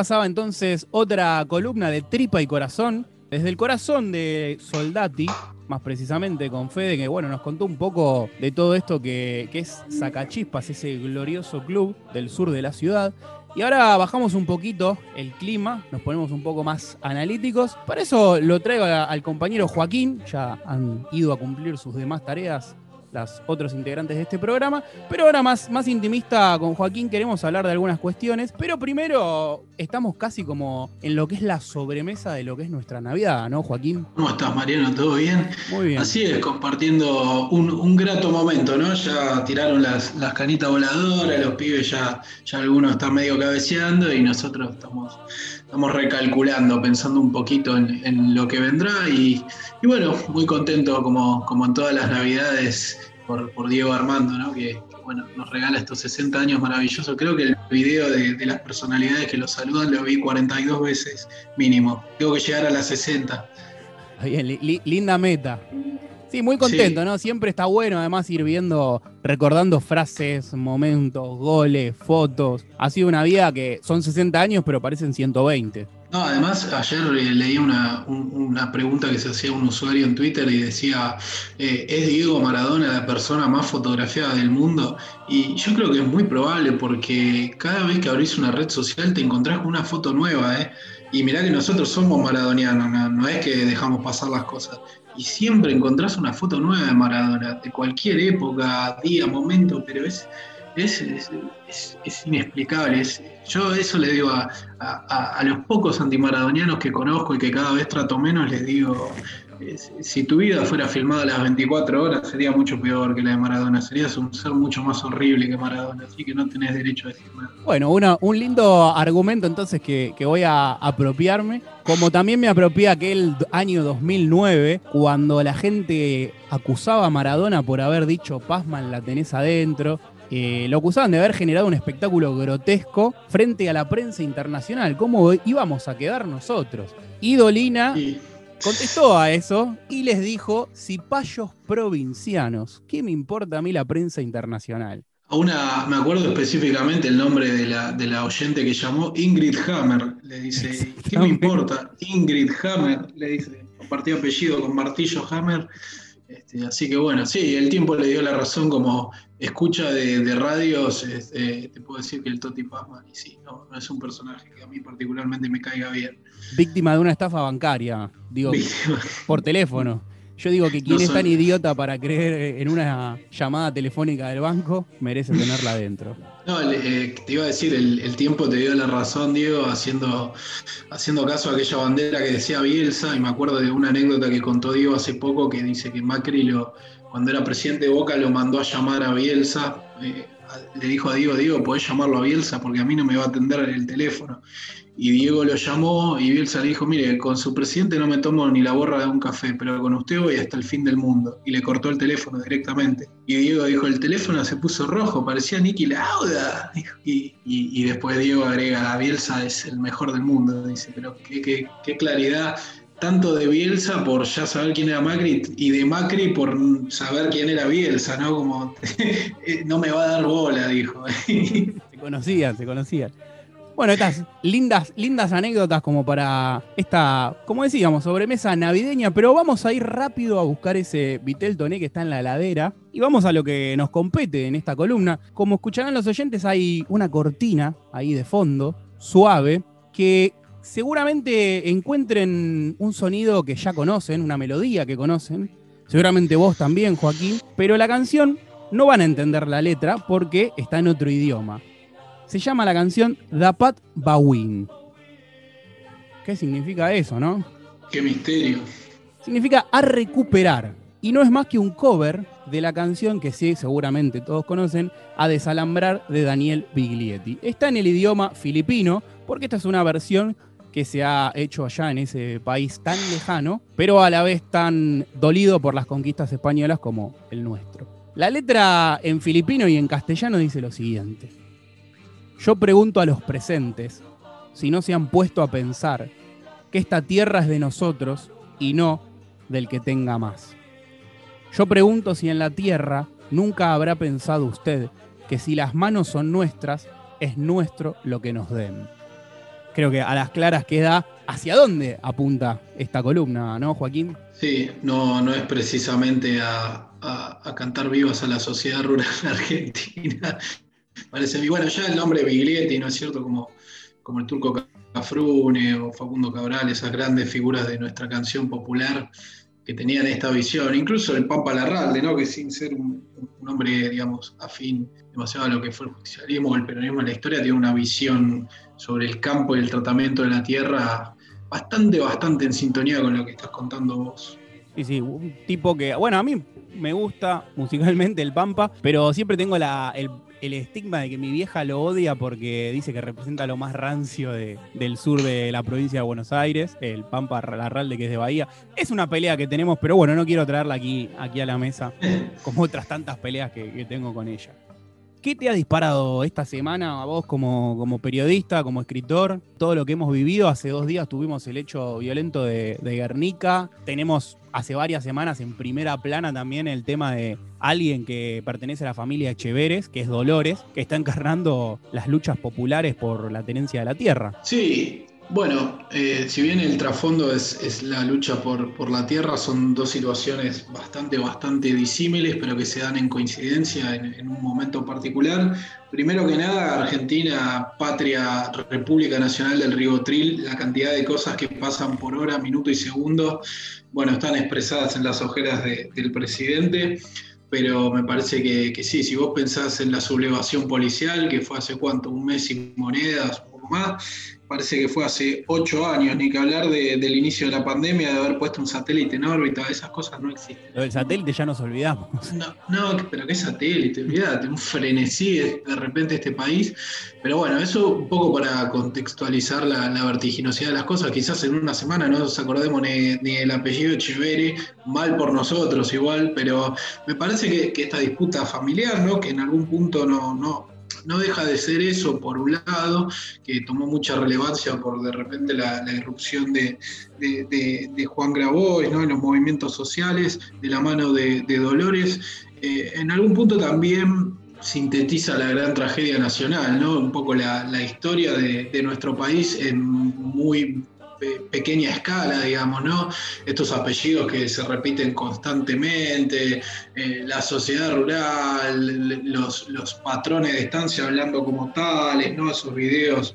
Pasaba entonces otra columna de Tripa y Corazón, desde el corazón de Soldati, más precisamente con Fede, que bueno, nos contó un poco de todo esto que, que es Sacachispas, ese glorioso club del sur de la ciudad. Y ahora bajamos un poquito el clima, nos ponemos un poco más analíticos. Para eso lo traigo al compañero Joaquín, ya han ido a cumplir sus demás tareas las otros integrantes de este programa. Pero ahora más, más intimista con Joaquín queremos hablar de algunas cuestiones. Pero primero estamos casi como en lo que es la sobremesa de lo que es nuestra Navidad, ¿no, Joaquín? ¿Cómo estás, Mariano? ¿Todo bien? Muy bien. Así es, compartiendo un, un grato momento, ¿no? Ya tiraron las, las canitas voladoras, los pibes ya, ya algunos están medio cabeceando y nosotros estamos, estamos recalculando, pensando un poquito en, en lo que vendrá y, y bueno, muy contento como, como en todas las Navidades por, por Diego Armando, ¿no? Que, que, bueno, nos regala estos 60 años maravillosos. Creo que el video de, de las personalidades que lo saludan lo vi 42 veces mínimo. Tengo que llegar a las 60. Bien, li- li- linda meta. Sí, muy contento, Sí. ¿no? Siempre está bueno además ir viendo, recordando frases, momentos, goles, fotos. Ha sido una vida que son 60 años, pero parecen 120. No, además ayer eh, leí una, un- una pregunta que se hacía un usuario en Twitter y decía, eh, ¿es Diego Maradona la persona más fotografiada del mundo? Y yo creo que es muy probable porque cada vez que abrís una red social te encontrás con una foto nueva, ¿eh? Y mirá que nosotros somos maradonianos, no, no es que dejamos pasar las cosas. Y siempre encontrás una foto nueva de Maradona, de cualquier época, día, momento, pero es, es, es, es- es inexplicable. yo eso le digo a, a- a- los pocos antimaradonianos que conozco y que cada vez trato menos, les digo, si- tu vida fuera filmada a las 24 horas, sería mucho peor que la de Maradona. Serías un ser mucho más horrible que Maradona, así que no tenés derecho a decir nada. Bueno, una- un lindo argumento entonces que, que voy a apropiarme, como también me apropié aquel año 2009, cuando la gente acusaba a Maradona por haber dicho Pazman la tenés adentro. Eh, lo acusaban de haber generado un espectáculo grotesco frente a la prensa internacional. ¿Cómo íbamos a quedar nosotros? Y Dolina contestó a eso y les dijo, cipayos provincianos, ¿qué me importa a mí la prensa internacional? A una, me acuerdo específicamente el nombre de la, de la oyente que llamó Ingrid Hammer, le dice, ¿qué me importa? Ingrid Hammer, le dice, compartió apellido con Martillo Hammer. Este, así que bueno, sí, el tiempo le dio la razón como escucha de, de radios, este, te puedo decir que el Toti Pazman, y sí, no, no es un personaje que a mí particularmente me caiga bien. Víctima de una estafa bancaria, digo, Víctima. por teléfono. Yo digo que quien No es tan idiota para creer en una llamada telefónica del banco merece tenerla adentro. No, eh, te iba a decir, el, el tiempo te dio la razón, Diego, haciendo, haciendo caso a aquella bandera que decía Bielsa, y me acuerdo de una anécdota que contó Diego hace poco que dice que Macri lo, cuando era presidente de Boca lo mandó a llamar a Bielsa, eh, le dijo a Diego, Diego, podés llamarlo a Bielsa porque a mí no me va a atender el teléfono. Y Diego lo llamó y Bielsa le dijo, mire, con su presidente no me tomo ni la borra de un café, pero con usted voy hasta el fin del mundo. Y le cortó el teléfono directamente. Y Diego dijo, el teléfono se puso rojo, parecía Nicky Lauda. Y- y después Diego agrega, Bielsa es el mejor del mundo. Dice, pero qué, qué- qué claridad, tanto de Bielsa por ya saber quién era Macri y de Macri por saber quién era Bielsa, ¿no? Como, eh, no me va a dar bola, dijo. Se conocían, se conocían. Bueno, estas lindas, lindas anécdotas como para esta, como decíamos, sobremesa navideña, pero vamos a ir rápido a buscar ese Vitel Toné que está en la heladera y vamos a lo que nos compete en esta columna. Como escucharán los oyentes, hay una cortina ahí de fondo, suave, que seguramente encuentren un sonido que ya conocen, una melodía que conocen, seguramente vos también, Joaquín, pero la canción no van a entender la letra porque está en otro idioma. Se llama la canción Dapat Bawin. ¿Qué significa eso, no? qué misterio. Significa a recuperar. Y no es más que un cover de la canción que sí, seguramente todos conocen, A Desalambrar de Daniel Biglietti. Está en el idioma filipino, porque esta es una versión que se ha hecho allá en ese país tan lejano, pero a la vez tan dolido por las conquistas españolas como el nuestro. La letra en filipino y en castellano dice lo siguiente. Yo pregunto a los presentes si no se han puesto a pensar que esta tierra es de nosotros y no del que tenga más. Yo pregunto si en la tierra nunca habrá pensado usted que si las manos son nuestras, es nuestro lo que nos den creo que a las claras queda hacia dónde apunta esta columna, ¿no, Joaquín? Sí, no, no es precisamente a, cantar vivas a la sociedad rural argentina. Parece bueno, ya el nombre Biglietti, ¿no es cierto? Como, como el turco Cafrune o Facundo Cabral, esas grandes figuras de nuestra canción popular que tenían esta visión, incluso el Pampa Larralde, ¿no? que sin ser un, hombre, digamos, afín demasiado a lo que fue el justicialismo o el peronismo en la historia, tiene una visión sobre el campo y el tratamiento de la tierra bastante, bastante en sintonía con lo que estás contando vos. Sí, sí, un tipo que, bueno, a mí me gusta musicalmente el Pampa, pero siempre tengo la, el estigma de que mi vieja lo odia porque dice que representa lo más rancio del sur de la provincia de Buenos Aires, el Pampa Larralde que es de Bahía. Es una pelea que tenemos, pero bueno, no quiero traerla aquí, aquí a la mesa, como otras tantas peleas que tengo con ella. ¿Qué te ha disparado esta semana a vos como, como, periodista, como escritor? Todo lo que hemos vivido. Hace dos días tuvimos el hecho violento de, Guernica. Tenemos hace varias semanas en primera plana también el tema de alguien que pertenece a la familia Echeveres, que es Dolores, que está encarnando las luchas populares por la tenencia de la tierra. Sí, bueno, eh, si bien el trasfondo es, la lucha por, la tierra, son dos situaciones bastante, bastante disímiles, pero que se dan en coincidencia en, un momento particular. Primero que nada, Argentina, patria, República Nacional del Ribotril, la cantidad de cosas que pasan por hora, minuto y segundo, bueno, están expresadas en las ojeras del presidente pero me parece que, que, sí, si vos pensás en la sublevación policial, que fue hace cuánto, un mes sin monedas, un poco más, parece que fue hace ocho años, ni que hablar del inicio de la pandemia, de haber puesto un satélite en órbita, esas cosas no existen. Lo del satélite ya nos olvidamos. No, no pero qué satélite, olvídate, un frenesí de, repente este país. Pero bueno, eso un poco para contextualizar la, vertiginosidad de las cosas. Quizás en una semana no nos acordemos ni, ni el apellido Echeverri, mal por nosotros igual, pero me parece que, que, esta disputa familiar, ¿no? que en algún punto no, no, no deja de ser eso, por un lado, que tomó mucha relevancia por de repente la, irrupción de, Juan Grabois ¿no? en los movimientos sociales, de la mano de, Dolores. Eh, en algún punto también sintetiza la gran tragedia nacional, ¿no? un poco la, la historia de, nuestro país en muy pequeña escala, digamos, ¿no? Estos apellidos que se repiten constantemente, eh, la sociedad rural, los, patrones de estancia hablando como tales, ¿no? Esos videos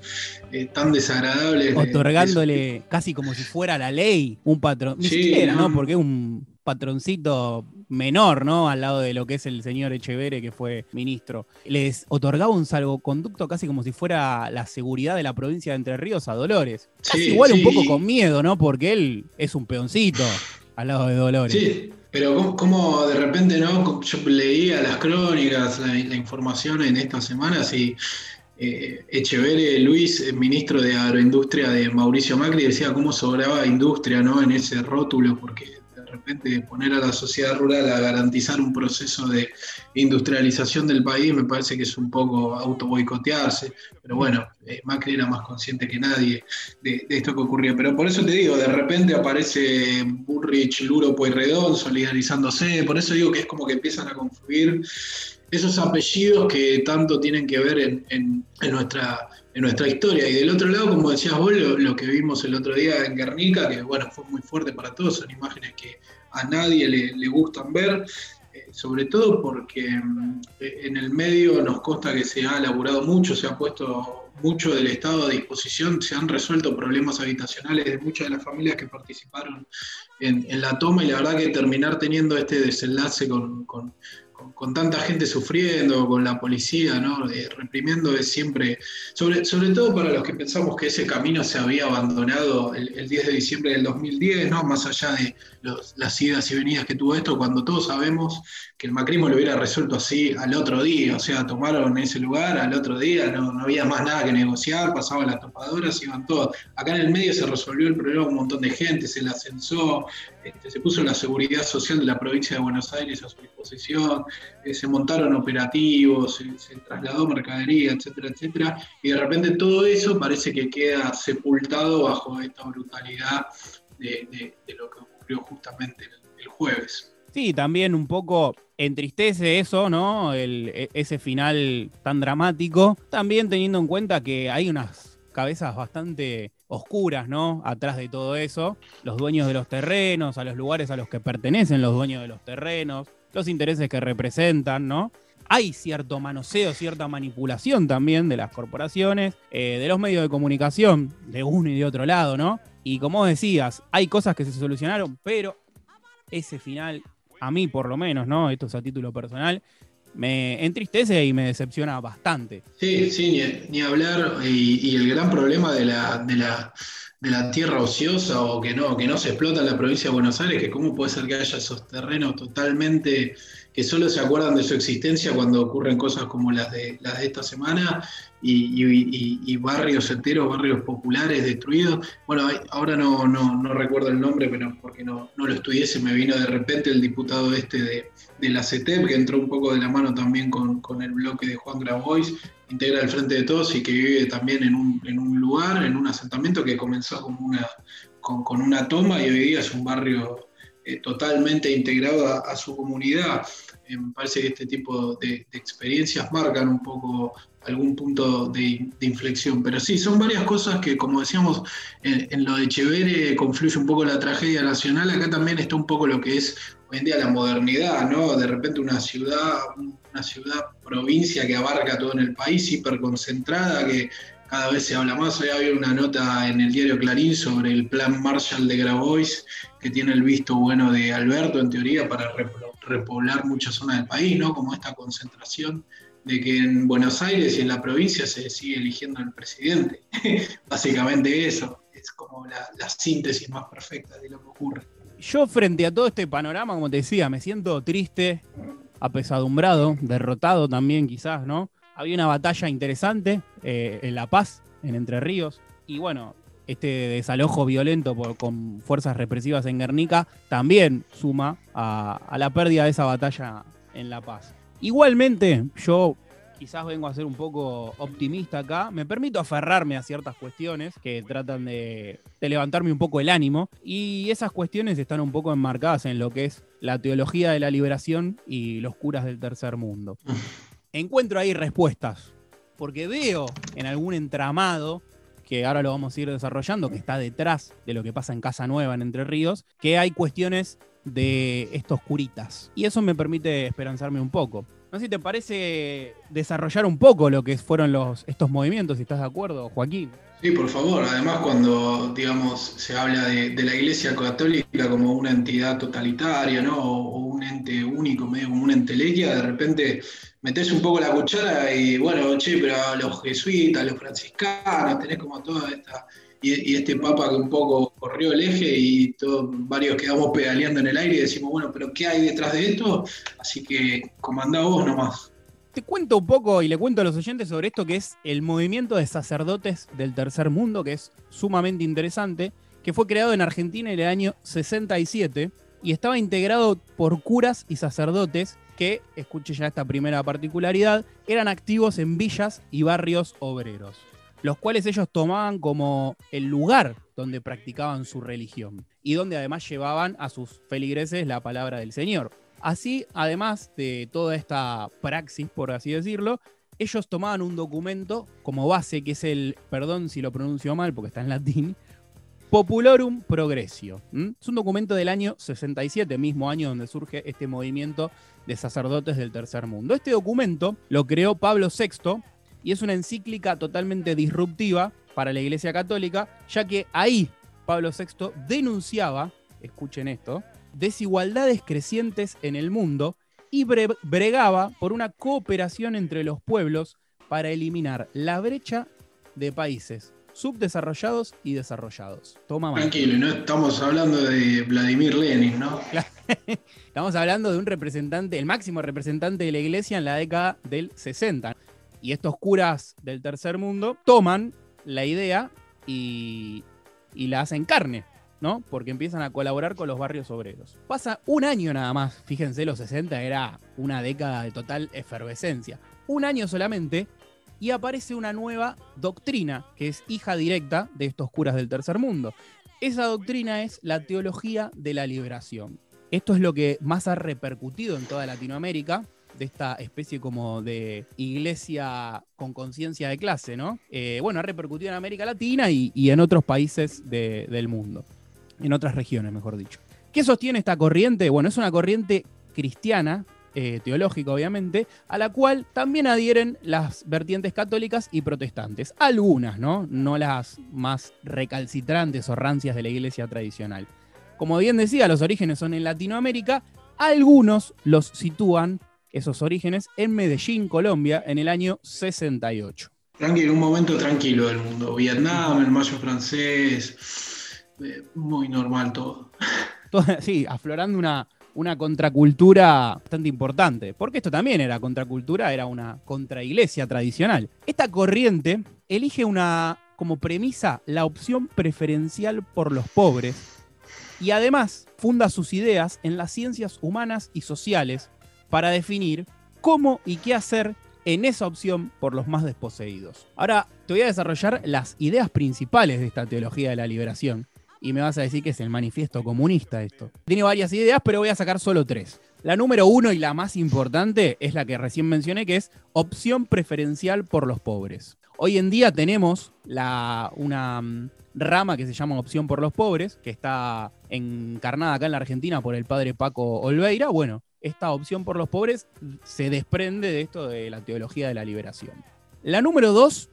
eh, tan desagradables. Otorgándole casi como si fuera la ley un patrón. Ni siquiera, ¿no? Porque es un patroncito menor, ¿no? Al lado de lo que es el señor Echevere, que fue ministro. Les otorgaba un salvoconducto casi como si fuera la seguridad de la provincia de Entre Ríos a Dolores. Casi igual un poco con miedo, ¿no? Porque él es un peoncito al lado de Dolores. Sí, pero como, de repente, ¿no? Yo leía las crónicas, la, información en estas semanas y eh, Echevere Luis, ministro de Agroindustria de Mauricio Macri, decía cómo sobraba industria ¿no? en ese rótulo, porque repente poner a la sociedad rural a garantizar un proceso de industrialización del país me parece que es un poco auto boicotearse, pero bueno, eh, Macri era más consciente que nadie de, esto que ocurría. Pero por eso te digo, de repente aparece Burrich, Luro, Pueyrredón solidarizándose, por eso digo que es como que empiezan a confluir esos apellidos que tanto tienen que ver en en nuestra historia. Y del otro lado, como decías vos, lo, que vimos el otro día en Guernica, que bueno, fue muy fuerte para todos, son imágenes que a nadie le, gustan ver, eh, sobre todo porque mm, en el medio nos consta que se ha elaborado mucho, se ha puesto mucho del Estado a disposición, se han resuelto problemas habitacionales de muchas de las familias que participaron en, la toma y la verdad que terminar teniendo este desenlace con tanta gente sufriendo, con la policía, ¿no? Eh, reprimiendo es siempre, sobre, todo para los que pensamos que ese camino se había abandonado el, 10 de diciembre del 2010, ¿no? Más allá de las idas y venidas que tuvo esto, cuando todos sabemos que el macrismo lo hubiera resuelto así al otro día, o sea, tomaron ese lugar al otro día, no, no había más nada que negociar, pasaban las topadoras, iban todos. Acá en el medio se resolvió el problema un montón de gente, se la censó, este, se puso la seguridad social de la provincia de Buenos Aires a su disposición, eh, se montaron operativos, se, trasladó mercadería, etcétera, etcétera, y de repente todo eso parece que queda sepultado bajo esta brutalidad de, lo que ocurrió justamente el, jueves. Sí, también un poco entristece eso, ¿no? E, ese final tan dramático. También teniendo en cuenta que hay unas cabezas bastante oscuras, ¿no? Atrás de todo eso. Los dueños de los terrenos, a los lugares a los que pertenecen los dueños de los terrenos, los intereses que representan, ¿no? Hay cierto manoseo, cierta manipulación también de las corporaciones, eh, de los medios de comunicación, de uno y de otro lado, ¿no? Y como decías, hay cosas que se solucionaron, pero ese final, a mí por lo menos, ¿no? Esto es a título personal, me entristece y me decepciona bastante. Sí, sí, ni, hablar. Y, el gran problema de la, de la, de la tierra ociosa o que no, que no se explota en la provincia de Buenos Aires, que cómo puede ser que haya esos terrenos totalmente que solo se acuerdan de su existencia cuando ocurren cosas como las de, esta semana y, barrios enteros, barrios populares destruidos. Bueno, ahora no, recuerdo el nombre, pero porque no, lo estudié, me vino de repente el diputado este de, la CETEP, que entró un poco de la mano también con, el bloque de Juan Grabois, integra el Frente de Todos y que vive también en un, lugar, en un asentamiento que comenzó con una toma y hoy día es un barrio eh, totalmente integrado a, su comunidad. Eh, me parece que este tipo de, experiencias marcan un poco algún punto de, inflexión. Pero sí, son varias cosas que, como decíamos, en, lo de Chevere confluye un poco la tragedia nacional. Acá también está un poco lo que es hoy en día la modernidad, ¿no? De repente una ciudad, una ciudad provincia que abarca todo en el país, hiperconcentrada, que cada vez se habla más. Hoy había una nota en el diario Clarín sobre el plan Marshall de Grabois, que tiene el visto bueno de Alberto, en teoría, para repoblar muchas zonas del país, ¿no? Como esta concentración de que en Buenos Aires y en la provincia se sigue eligiendo al presidente. Básicamente eso, es como la, la síntesis más perfecta de lo que ocurre. Yo frente a todo este panorama, como te decía, me siento triste, apesadumbrado, derrotado también quizás, ¿no? había una batalla interesante eh, en La Paz, en Entre Ríos, y bueno, este desalojo violento con fuerzas represivas en Guernica también suma a, a, la pérdida de esa batalla en La Paz. Igualmente, yo quizás vengo a ser un poco optimista acá, me permito aferrarme a ciertas cuestiones que tratan de, de, levantarme un poco el ánimo. Y esas cuestiones están un poco enmarcadas en lo que es la teología de la liberación y los curas del tercer mundo. Encuentro ahí respuestas, porque veo en algún entramado, que ahora lo vamos a ir desarrollando, que está detrás de lo que pasa en Casa Nueva, en Entre Ríos, que hay cuestiones de estos curitas. Y eso me permite esperanzarme un poco. No sé si te parece desarrollar un poco lo que fueron los, estos movimientos, si estás de acuerdo, Joaquín. Sí, por favor. Además, cuando, digamos, se habla de, la Iglesia Católica como una entidad totalitaria, ¿no? O, un ente único, medio como una entelequia, de repente metes un poco la cuchara y, bueno, che, pero los jesuitas, los franciscanos, tenés como toda esta... Y, este papa que un poco corrió el eje y todos, varios quedamos pedaleando en el aire y decimos, bueno, pero ¿qué hay detrás de esto? Así que comandá vos nomás. Te cuento un poco y le cuento a los oyentes sobre esto que es el movimiento de sacerdotes del tercer mundo, que es sumamente interesante, que fue creado en Argentina en el año 67 y estaba integrado por curas y sacerdotes que, escuche ya esta primera particularidad, eran activos en villas y barrios obreros, los cuales ellos tomaban como el lugar donde practicaban su religión y donde además llevaban a sus feligreses la palabra del Señor. Así, además de toda esta praxis, por así decirlo, ellos tomaban un documento como base, que es el, perdón si lo pronuncio mal porque está en latín, Populorum Progressio. Es un documento del año 67, mismo año donde surge este movimiento de sacerdotes del tercer mundo. Este documento lo creó Pablo VI y es una encíclica totalmente disruptiva para la Iglesia Católica, ya que ahí Pablo VI denunciaba, escuchen esto, desigualdades crecientes en el mundo y bregaba por una cooperación entre los pueblos para eliminar la brecha de países subdesarrollados y desarrollados. Toma Tranquilo, no estamos hablando de Vladimir Lenin, ¿no? estamos hablando de un representante, el máximo representante de la iglesia en la década del 60. Y estos curas del tercer mundo toman la idea y, y la hacen carne. Porque empiezan a colaborar con los barrios obreros. Pasa un año nada más, fíjense, los 60 era una década de total efervescencia. Un año solamente y aparece una nueva doctrina que es hija directa de estos curas del tercer mundo. Esa doctrina es la teología de la liberación. Esto es lo que más ha repercutido en toda Latinoamérica, de esta especie como de iglesia con conciencia de clase, ¿no? Eh, bueno, ha repercutido en América Latina y, en otros países del mundo, en otras regiones, mejor dicho. ¿Qué sostiene esta corriente? Bueno, es una corriente cristiana eh, teológico, obviamente, a la cual también adhieren las vertientes católicas y protestantes. Algunas, ¿no? No las más recalcitrantes o rancias de la iglesia tradicional. Como bien decía, los orígenes son en Latinoamérica. Algunos los sitúan, esos orígenes, en Medellín, Colombia, en el año 68. Tranquilo, un momento tranquilo del mundo. Vietnam, el mayo francés, eh, muy normal todo. Sí, aflorando una, una contracultura bastante importante, porque esto también era contracultura, era una contraiglesia tradicional. Esta corriente elige una como premisa la opción preferencial por los pobres y además funda sus ideas en las ciencias humanas y sociales para definir cómo y qué hacer en esa opción por los más desposeídos. Ahora te voy a desarrollar las ideas principales de esta teología de la liberación, y me vas a decir que es el manifiesto comunista esto. Tiene varias ideas, pero voy a sacar solo tres. La número uno y la más importante es la que recién mencioné, que es opción preferencial por los pobres. Hoy en día tenemos la, una mm, rama que se llama opción por los pobres, que está encarnada acá en la Argentina por el padre Paco Olveira. Bueno, esta opción por los pobres se desprende de esto de la teología de la liberación. La número dos,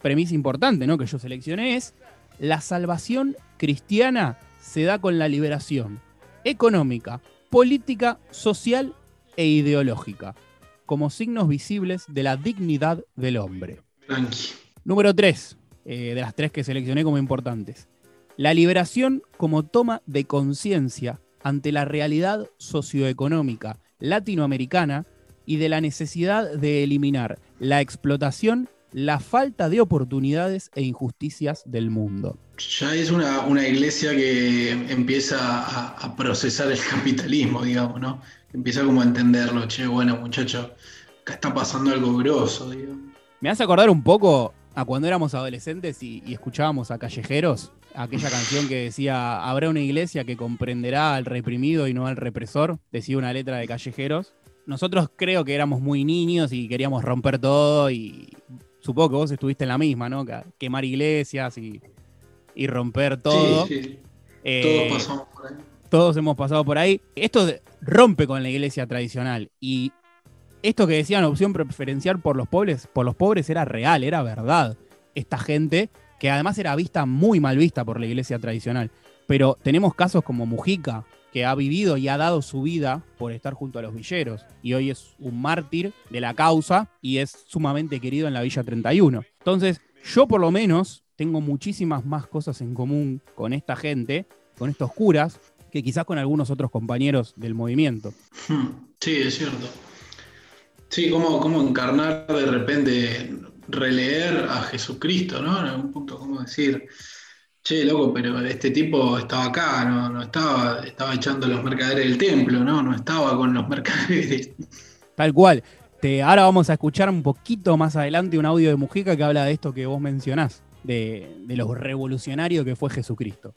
premisa importante ¿no? que yo seleccioné, es la salvación cristiana se da con la liberación económica, política, social e ideológica, como signos visibles de la dignidad del hombre. Número 3, eh, de las tres que seleccioné como importantes. La liberación como toma de conciencia ante la realidad socioeconómica latinoamericana y de la necesidad de eliminar la explotación la falta de oportunidades e injusticias del mundo. Ya es una, iglesia que empieza a, procesar el capitalismo, digamos, ¿no? Empieza como a entenderlo, che, bueno, muchacho, acá está pasando algo grosso, digamos. Me hace acordar un poco a cuando éramos adolescentes y, y escuchábamos a Callejeros, aquella canción que decía, habrá una iglesia que comprenderá al reprimido y no al represor, decía una letra de Callejeros. Nosotros creo que éramos muy niños y queríamos romper todo y supongo que vos estuviste en la misma, ¿no? Quemar iglesias y, romper todo. Sí, sí. Eh, todos pasamos por ahí. Todos hemos pasado por ahí. Esto rompe con la iglesia tradicional. Y esto que decían opción preferencial por los pobres, por los pobres era real, era verdad. Esta gente, que además era vista muy mal vista por la iglesia tradicional. Pero tenemos casos como Mujica, que ha vivido y ha dado su vida por estar junto a los villeros y hoy es un mártir de la causa y es sumamente querido en la Villa 31. Entonces, yo por lo menos tengo muchísimas más cosas en común con esta gente, con estos curas, que quizás con algunos otros compañeros del movimiento. Hmm, sí, es cierto. Sí, como, como encarnar de repente, releer a Jesucristo, ¿no? En algún punto, ¿cómo decir? Che, loco, pero este tipo estaba acá, no, estaba, estaba echando los mercaderes del templo, ¿no? No estaba con los mercaderes. Tal cual. Te, ahora vamos a escuchar un poquito más adelante un audio de Mujica que habla de esto que vos mencionás, de, de lo revolucionario que fue Jesucristo.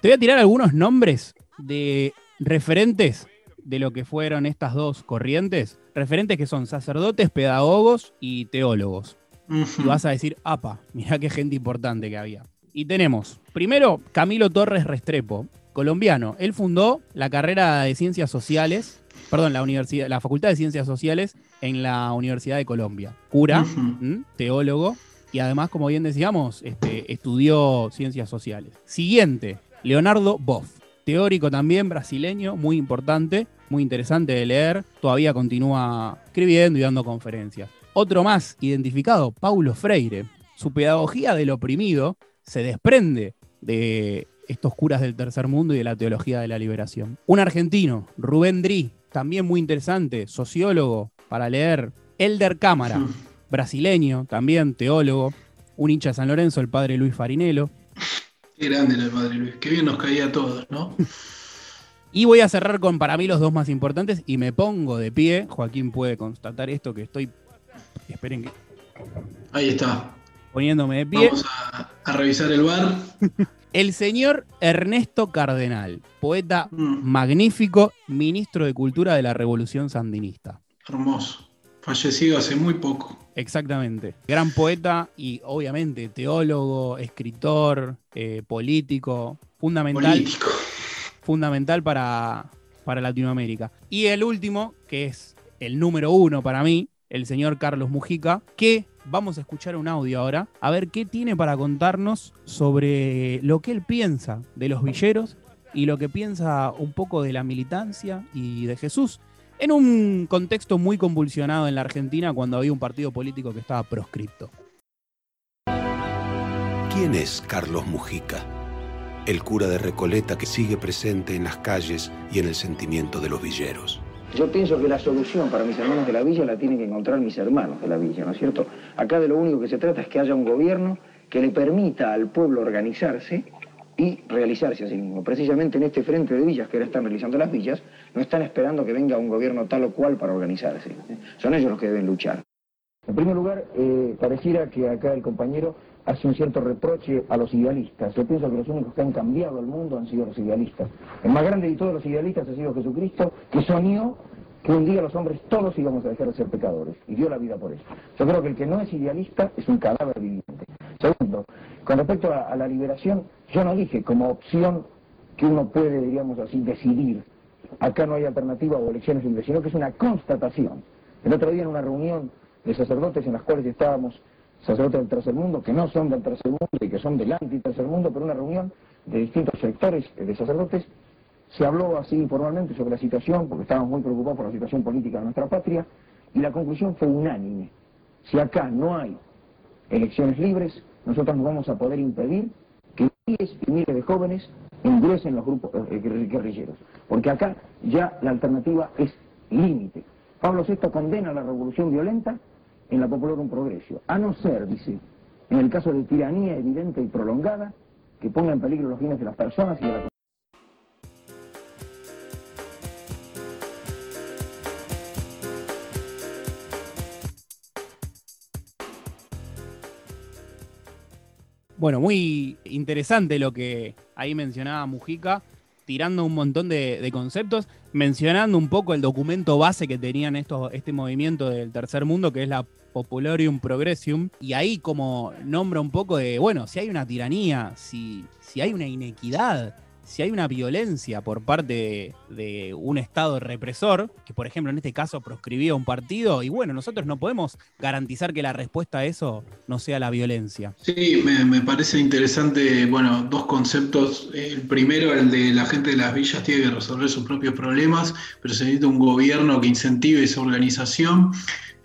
Te voy a tirar algunos nombres de referentes de lo que fueron estas dos corrientes, referentes que son sacerdotes, pedagogos y teólogos. Y vas a decir, apa, mirá qué gente importante que había. Y tenemos, primero, Camilo Torres Restrepo, colombiano. Él fundó la carrera de Ciencias Sociales, perdón, la, universidad, la Facultad de Ciencias Sociales en la Universidad de Colombia. Cura, teólogo, y además, como bien decíamos, este, estudió Ciencias Sociales. Siguiente, Leonardo Boff, teórico también brasileño, muy importante, muy interesante de leer. Todavía continúa escribiendo y dando conferencias. Otro más identificado, Paulo Freire. Su pedagogía del oprimido se desprende de estos curas del tercer mundo y de la teología de la liberación. Un argentino, Rubén Dri, también muy interesante, sociólogo para leer. Elder Cámara, brasileño, también teólogo. Un hincha de San Lorenzo, el padre Luis Farinelo. Qué grande el padre Luis, qué bien nos caía a todos, ¿no? Y voy a cerrar con para mí los dos más importantes y me pongo de pie. Joaquín puede constatar esto que estoy. Esperen que. Ahí está. Poniéndome de pie. Vamos a, revisar el bar. El señor Ernesto Cardenal, poeta mm. magnífico, ministro de Cultura de la Revolución Sandinista. Hermoso. Fallecido hace muy poco. Exactamente. Gran poeta y obviamente teólogo, escritor, eh, político, fundamental. Político. Fundamental para, para Latinoamérica. Y el último, que es el número uno para mí, el señor Carlos Mujica, que vamos a escuchar un audio ahora, a ver qué tiene para contarnos sobre lo que él piensa de los villeros y lo que piensa un poco de la militancia y de Jesús en un contexto muy convulsionado en la Argentina cuando había un partido político que estaba proscripto. ¿Quién es Carlos Mujica? El cura de Recoleta que sigue presente en las calles y en el sentimiento de los villeros. Yo pienso que la solución para mis hermanos de la villa la tienen que encontrar mis hermanos de la villa, ¿no es cierto? Acá de lo único que se trata es que haya un gobierno que le permita al pueblo organizarse y realizarse a sí mismo. Precisamente en este frente de villas que ahora están realizando las villas, no están esperando que venga un gobierno tal o cual para organizarse. Son ellos los que deben luchar. En primer lugar, eh, pareciera que acá el compañero hace un cierto reproche a los idealistas. Yo pienso que los únicos que han cambiado el mundo han sido los idealistas. El más grande de todos los idealistas ha sido Jesucristo, que soñó que un día los hombres todos íbamos a dejar de ser pecadores y dio la vida por eso. Yo creo que el que no es idealista es un cadáver viviente. Segundo, con respecto a, la liberación, yo no dije como opción que uno puede, diríamos así, decidir. Acá no hay alternativa o elecciones libres, sino que es una constatación. El otro día en una reunión de sacerdotes en las cuales estábamos sacerdotes del tercer mundo, que no son del tercer mundo y que son del anti-tercer mundo, pero una reunión de distintos sectores de sacerdotes, se habló así informalmente sobre la situación, porque estábamos muy preocupados por la situación política de nuestra patria, y la conclusión fue unánime. Si acá no hay elecciones libres, nosotros no vamos a poder impedir que miles y miles de jóvenes ingresen los grupos eh, guerrilleros. Porque acá ya la alternativa es límite. Pablo VI condena la revolución violenta en la popular un progreso. A no ser, dice, en el caso de tiranía evidente y prolongada, que ponga en peligro los bienes de las personas y de la Bueno, muy interesante lo que ahí mencionaba Mujica, tirando un montón de, conceptos, mencionando un poco el documento base que tenían estos, este movimiento del tercer mundo, que es la Popularium Progressium, y ahí como nombra un poco de, bueno, si hay una tiranía, si, si hay una inequidad, si hay una violencia por parte de, un Estado represor, que por ejemplo en este caso proscribía un partido, y bueno, nosotros no podemos garantizar que la respuesta a eso no sea la violencia. Sí, me, parece interesante, bueno, dos conceptos. El primero, el de la gente de las villas tiene que resolver sus propios problemas, pero se necesita un gobierno que incentive esa organización.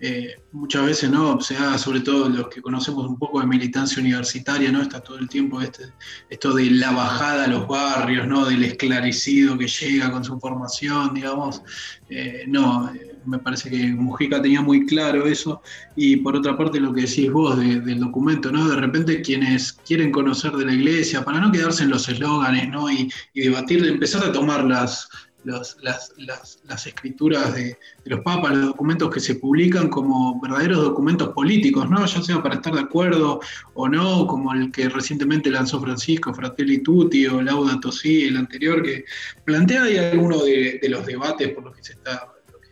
Eh, muchas veces no se da, sobre todo los que conocemos un poco de militancia universitaria, ¿no? Está todo el tiempo este, esto de la bajada a los barrios, ¿no? Del esclarecido que llega con su formación, digamos. Eh, no, eh, me parece que Mujica tenía muy claro eso. Y por otra parte, lo que decís vos del documento, ¿no? De repente quienes quieren conocer de la iglesia, para no quedarse en los eslóganes, ¿no? Y, y debatir, de empezar a tomar las las, las, escrituras de, los papas, los documentos que se publican como verdaderos documentos políticos, ¿no? ya sea para estar de acuerdo o no, como el que recientemente lanzó Francisco, Fratelli Tutti o Laudato Si, el anterior, que plantea ahí algunos de, los debates por los que se está,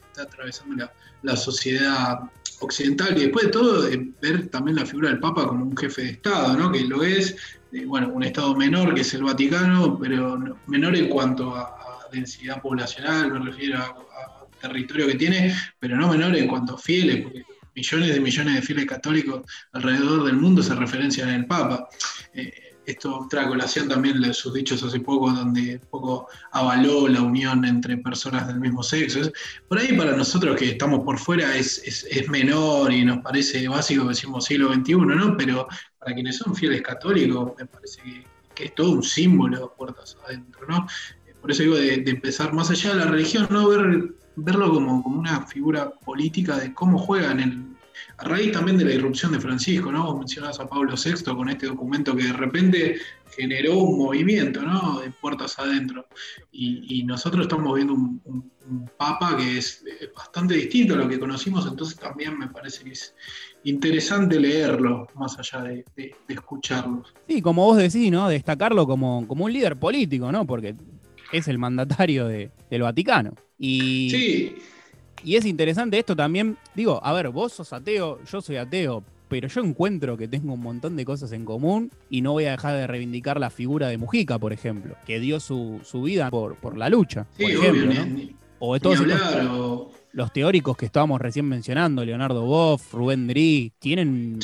está atravesando la, sociedad occidental y después de todo ver también la figura del Papa como un jefe de Estado, ¿no? que lo es, eh, bueno, un Estado menor que es el Vaticano, pero menor en cuanto a, densidad poblacional, me refiero a, territorio que tiene, pero no menor en cuanto a fieles, porque millones de millones de fieles católicos alrededor del mundo se referencian en el Papa. Eh, esto trae colación también de sus dichos hace poco, donde poco avaló la unión entre personas del mismo sexo. Por ahí para nosotros que estamos por fuera es, menor y nos parece básico, decimos siglo XXI, ¿no? Pero para quienes son fieles católicos, me parece que, es todo un símbolo de puertas adentro, ¿no? Por eso digo de, empezar más allá de la religión, ¿no? Ver, verlo como, como una figura política de cómo juega en el a raíz también de la irrupción de Francisco, ¿no? Vos mencionás a Pablo VI con este documento que de repente generó un movimiento, ¿no? De puertas adentro. Y, nosotros estamos viendo un, papa que es bastante distinto a lo que conocimos, entonces también me parece que es interesante leerlo, más allá de, escucharlo. Sí, como vos decís, ¿no? Destacarlo como, como un líder político, ¿no? Porque es el mandatario del Vaticano. Y... Sí y es interesante esto también. Digo, a ver, vos sos ateo, yo soy ateo, pero yo encuentro que tengo un montón de cosas en común y no voy a dejar de reivindicar la figura de Mujica, por ejemplo, que dio su, vida por, por la lucha. Sí, por ejemplo, obvio, o de todos los, teóricos que estábamos recién mencionando, Leonardo Boff, Rubén Drí, tienen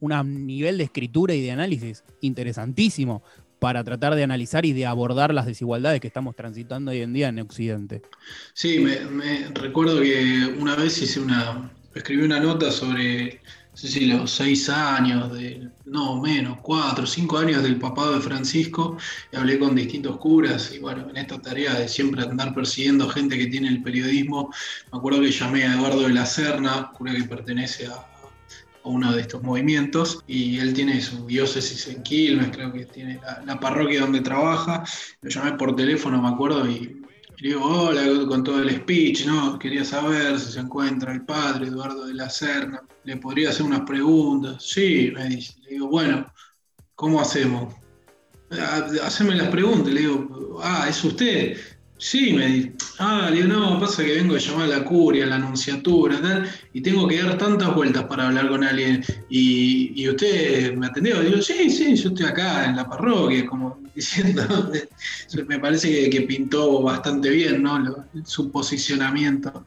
un nivel de escritura y de análisis interesantísimo para tratar de analizar y de abordar las desigualdades que estamos transitando hoy en día en Occidente. Sí, me, recuerdo que una vez hice una, escribí una nota sobre, los seis años, de, no menos, cuatro, cinco años del papado de Francisco, y hablé con distintos curas, y bueno, en esta tarea de siempre andar persiguiendo gente que tiene el periodismo, me acuerdo que llamé a Eduardo de la Serna, cura que pertenece a, uno de estos movimientos y él tiene su diócesis en Quilmes, creo que tiene la, parroquia donde trabaja. Lo llamé por teléfono, me acuerdo, y, le digo, hola, con todo el speech, ¿no? Quería saber si se encuentra el padre Eduardo de la Serna. ¿Le podría hacer unas preguntas? Sí, me dice. Le digo, bueno, ¿cómo hacemos? Ah, haceme las preguntas. Le digo, ah, ¿es usted? Sí, me dice, ah, digo, pasa que vengo a llamar a la curia, a la anunciatura, tal, y tengo que dar tantas vueltas para hablar con alguien. Y, usted me atendió, digo, sí, sí, yo estoy acá en la parroquia, como diciendo, me parece que, pintó bastante bien, ¿no? su posicionamiento.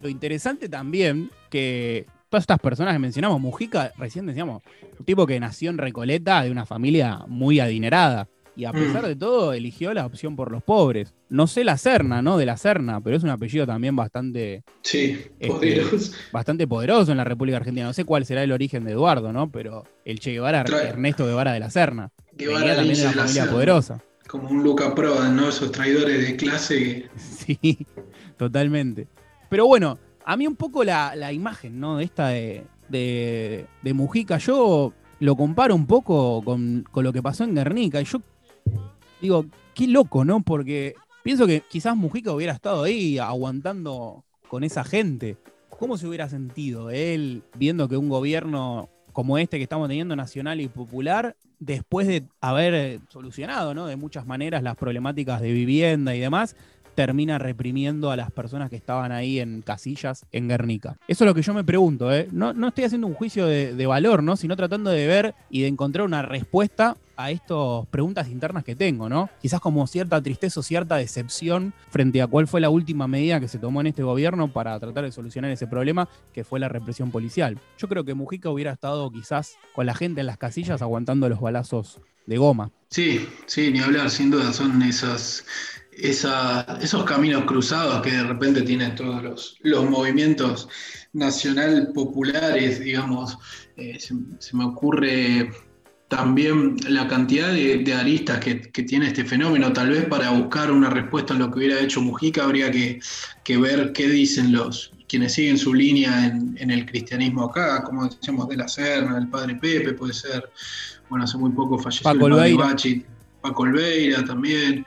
Lo interesante también que todas estas personas que mencionamos, Mujica, recién decíamos, un tipo que nació en Recoleta de una familia muy adinerada y a pesar mm. de todo eligió la opción por los pobres. No sé la Serna, ¿no? De la Serna, pero es un apellido también bastante, sí, este, poderoso. bastante poderoso en la República Argentina. No sé cuál será el origen de Eduardo, ¿no? Pero el Che Guevara, Ernesto Guevara de la Serna. Guevara también de una familia poderosa. Como un Luca Prodan, ¿no? Esos traidores de clase. Sí, totalmente. Pero bueno, a mí un poco la, imagen, ¿no? De esta de, de, Mujica, yo lo comparo un poco con, con, lo que pasó en Guernica. Y yo digo, qué loco, ¿no? Porque pienso que quizás Mujica hubiera estado ahí aguantando con esa gente. ¿Cómo se hubiera sentido él viendo que un gobierno como este que estamos teniendo, nacional y popular, después de haber solucionado, ¿no? De muchas maneras las problemáticas de vivienda y demás, termina reprimiendo a las personas que estaban ahí en casillas en Guernica. Eso es lo que yo me pregunto, ¿eh? No, no estoy haciendo un juicio de, de valor, ¿no? Sino tratando de ver y de encontrar una respuesta a estas preguntas internas que tengo, ¿no? Quizás como cierta tristeza o cierta decepción frente a cuál fue la última medida que se tomó en este gobierno para tratar de solucionar ese problema, que fue la represión policial. Yo creo que Mujica hubiera estado quizás con la gente en las casillas aguantando los balazos de goma. Sí, sí, ni hablar, sin duda, son esas esos caminos cruzados que de repente tienen todos los, movimientos nacional populares, digamos, eh, se, me ocurre también la cantidad de, aristas que, tiene este fenómeno. Tal vez para buscar una respuesta en lo que hubiera hecho Mujica habría que, ver qué dicen los quienes siguen su línea en, el cristianismo acá, como decíamos de la Serna, el padre Pepe, puede ser, bueno, hace muy poco falleció Paco el padre Bachi, Paco Olveira también.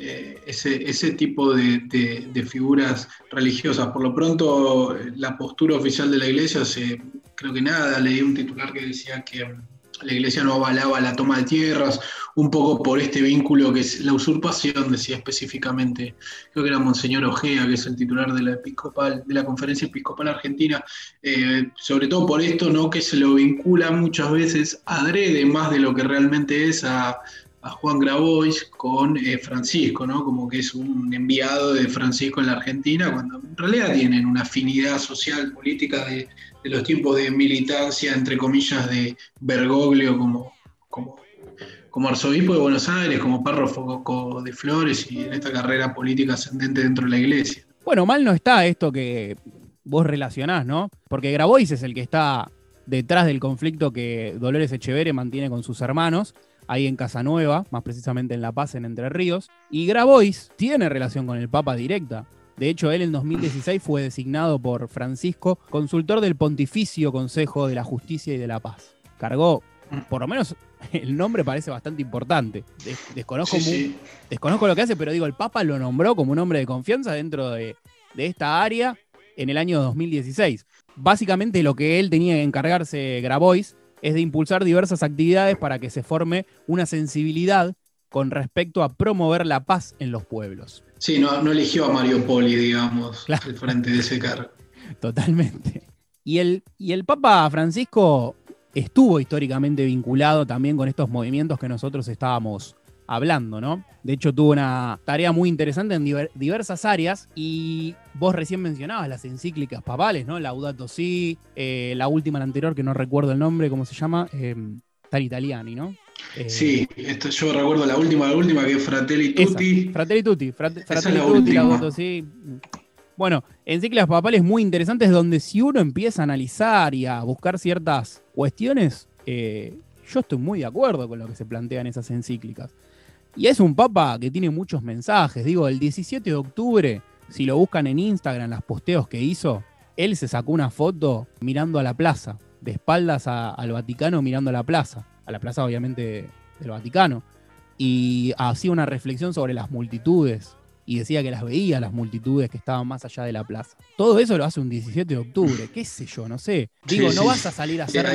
Eh, ese, ese, tipo de, figuras religiosas. Por lo pronto, la postura oficial de la iglesia, se, creo que nada, leí un titular que decía que la iglesia no avalaba la toma de tierras, un poco por este vínculo que es la usurpación, decía específicamente, creo que era Monseñor Ojea, que es el titular de la, episcopal, de la Conferencia Episcopal Argentina, eh, sobre todo por esto, ¿no? que se lo vincula muchas veces adrede más de lo que realmente es a, a Juan Grabois con eh, Francisco, ¿no? Como que es un enviado de Francisco en la Argentina, cuando en realidad tienen una afinidad social, política de, los tiempos de militancia, entre comillas, de Bergoglio como, como, arzobispo de Buenos Aires, como párroco de Flores y en esta carrera política ascendente dentro de la iglesia. Bueno, mal no está esto que vos relacionás, ¿no? Porque Grabois es el que está detrás del conflicto que Dolores Echeverre mantiene con sus hermanos, ahí en Casanueva, más precisamente en La Paz, en Entre Ríos. Y Grabois tiene relación con el Papa directa. De hecho, él en 2016 fue designado por Francisco consultor del Pontificio Consejo de la Justicia y de la Paz. Cargó, por lo menos el nombre parece bastante importante. desconozco, desconozco lo que hace, pero digo, el Papa lo nombró como un hombre de confianza dentro de, de esta área en el año 2016. Básicamente lo que él tenía que encargarse Grabois es de impulsar diversas actividades para que se forme una sensibilidad con respecto a promover la paz en los pueblos. Sí, no, no eligió a Mario Poli, digamos, al frente de ese cargo. Totalmente. Y el, y el Papa Francisco estuvo históricamente vinculado también con estos movimientos que nosotros estábamos hablando, ¿no? De hecho, tuvo una tarea muy interesante en diversas áreas y vos recién mencionabas las encíclicas papales, ¿no? Laudato Si, eh, la última, la anterior, que no recuerdo el nombre, ¿cómo se llama? Eh, Tan Italiani, ¿no? Eh, sí, esto, yo recuerdo la última, la última que es Fratelli Tutti. Fratelli Tutti, Fratelli Tutti, Laudato Si. Bueno, encíclicas papales muy interesantes donde si uno empieza a analizar y a buscar ciertas cuestiones, yo estoy muy de acuerdo con lo que se plantea en esas encíclicas. Y es un papa que tiene muchos mensajes. Digo, el 17 de octubre, si lo buscan en Instagram, las posteos que hizo, él se sacó una foto mirando a la plaza, de espaldas al Vaticano mirando a la plaza, a la plaza obviamente del Vaticano, y hacía una reflexión sobre las multitudes, y decía que las veía las multitudes que estaban más allá de la plaza. Todo eso lo hace un 17 de octubre, qué sé yo, no sé. Digo, no vas a salir a hacer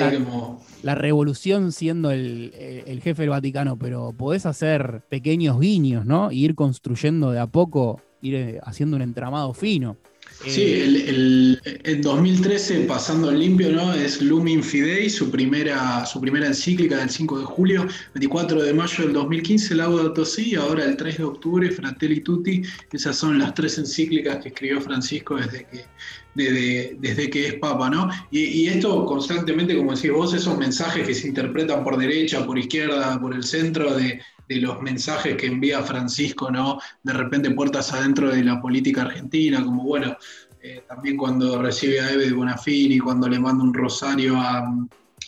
la, revolución siendo el, el, jefe del Vaticano, pero podés hacer pequeños guiños, ¿no? Y ir construyendo de a poco, ir eh, haciendo un entramado fino. Sí, eh, el, en 2013, pasando limpio, ¿no? Es Lumin Fidei, su primera, su primera encíclica del 5 de julio, 24 de mayo del 2015, Laudato Si, ahora el 3 de octubre, Fratelli Tutti. Esas son las tres encíclicas que escribió Francisco desde que, desde, que es Papa, ¿no? Y, esto constantemente, como decís vos, esos mensajes que se interpretan por derecha, por izquierda, por el centro, de, de los mensajes que envía Francisco, ¿no? De repente puertas adentro de la política argentina, como bueno, eh, también cuando recibe a Eve de Bonafini, cuando le manda un rosario a,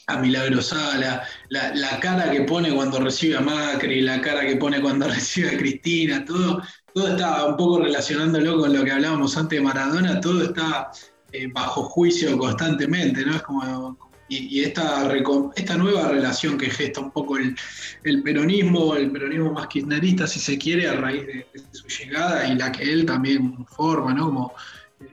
a Milagro Sala, la, cara que pone cuando recibe a Macri, la cara que pone cuando recibe a Cristina, todo, todo está un poco relacionándolo con lo que hablábamos antes de Maradona, todo está eh, bajo juicio constantemente, ¿no? Es como, y, esta, esta nueva relación que gesta un poco el, peronismo, el peronismo más kirchnerista, si se quiere, a raíz de, su llegada y la que él también forma, ¿no? Como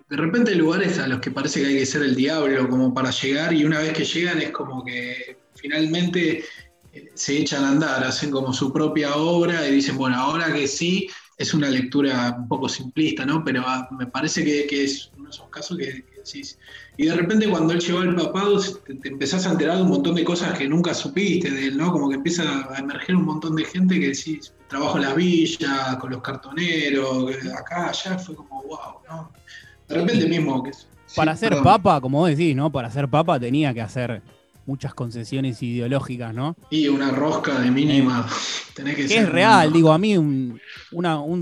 de repente lugares a los que parece que hay que ser el diablo como para llegar y una vez que llegan es como que finalmente eh, se echan a andar, hacen como su propia obra y dicen, bueno, ahora que sí, es una lectura un poco simplista, ¿no? Pero ah, me parece que, es uno de esos casos que, decís. Y de repente cuando él llegó al papado, te, empezás a enterar de un montón de cosas que nunca supiste de él, ¿no? Como que empieza a emerger un montón de gente que decís, trabajo en la villa, con los cartoneros, acá, allá, fue como, wow, ¿no? De repente mismo que... Para ser papa, como vos decís, ¿no? Para ser papa tenía que hacer muchas concesiones ideológicas, ¿no? Y una rosca de mínima. Eh, que, es real, digo, a mí un,